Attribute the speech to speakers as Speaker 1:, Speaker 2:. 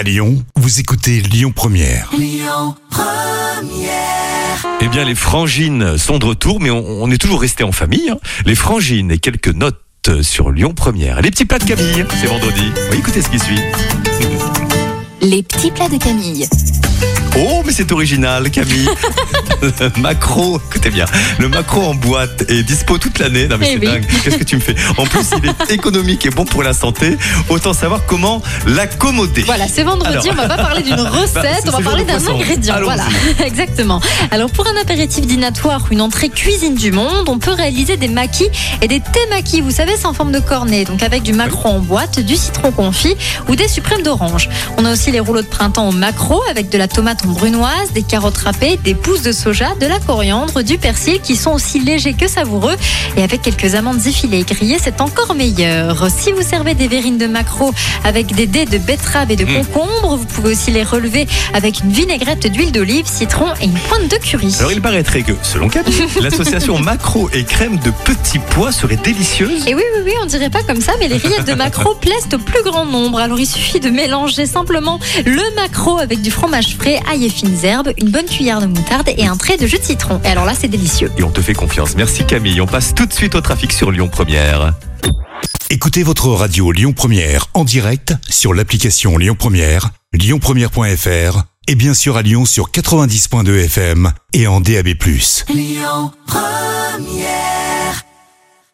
Speaker 1: À Lyon, vous écoutez Lyon Première.
Speaker 2: Eh bien, les frangines sont de retour, mais on, on est toujours resté en famille. hein. Les frangines et quelques notes sur Lyon Première. Les petits plats de Camille, c'est vendredi. Oui, écoutez ce qui suit.
Speaker 3: Les petits plats de Camille.
Speaker 2: Oh, mais c'est original, Camille. le macro, écoutez bien, le macro en boîte est dispo toute l'année. Non, mais
Speaker 3: Eh
Speaker 2: c'est
Speaker 3: oui.
Speaker 2: dingue. Qu'est-ce que tu me fais? En plus, il est économique et bon pour la santé. Autant savoir comment l'accommoder.
Speaker 3: Voilà, c'est vendredi,
Speaker 2: Alors.
Speaker 3: on va pas parler d'une
Speaker 2: Bah,
Speaker 3: recette, on va parler d'un ingrédient. Voilà, exactement. Alors pour un apéritif dînatoire ou une entrée cuisine du monde, on peut réaliser des maquis et des temaki, vous savez, c'est en forme de cornet, donc avec du maquereau en boîte, du citron confit ou des suprêmes d'orange. On a aussi les rouleaux de printemps au maquereau avec de la tomate en brunoise, des carottes râpées, des pousses de soja, de la coriandre, du persil qui sont aussi légers que savoureux et avec quelques amandes effilées et grillées, c'est encore meilleur. Si vous servez des verrines de maquereau avec des dés de betterave et de
Speaker 2: Mm.
Speaker 3: concombre, vous pouvez aussi les relever avec une vinaigrette d'huile d'olive, citron et une pointe de curry.
Speaker 2: Alors, il paraîtrait que, selon Camille, l'association macro et crème de petits pois serait délicieuse.
Speaker 3: Et oui, oui, oui, on dirait pas comme ça, mais les rillettes de maquereau plaisent au plus grand nombre. Alors il suffit de mélanger simplement le maquereau avec du fromage frais, ail et fines herbes, une bonne cuillère de moutarde et un trait de jus de citron. Et alors là, c'est délicieux.
Speaker 2: Et on te fait confiance. Merci Camille. On passe tout de suite au trafic sur Lyon Première.
Speaker 1: Écoutez votre radio Lyon Première en direct sur l'application Lyon Première, lyonpremière.fr et bien sûr à Lyon sur 90.2 FM et en DAB+.
Speaker 4: Lyon Première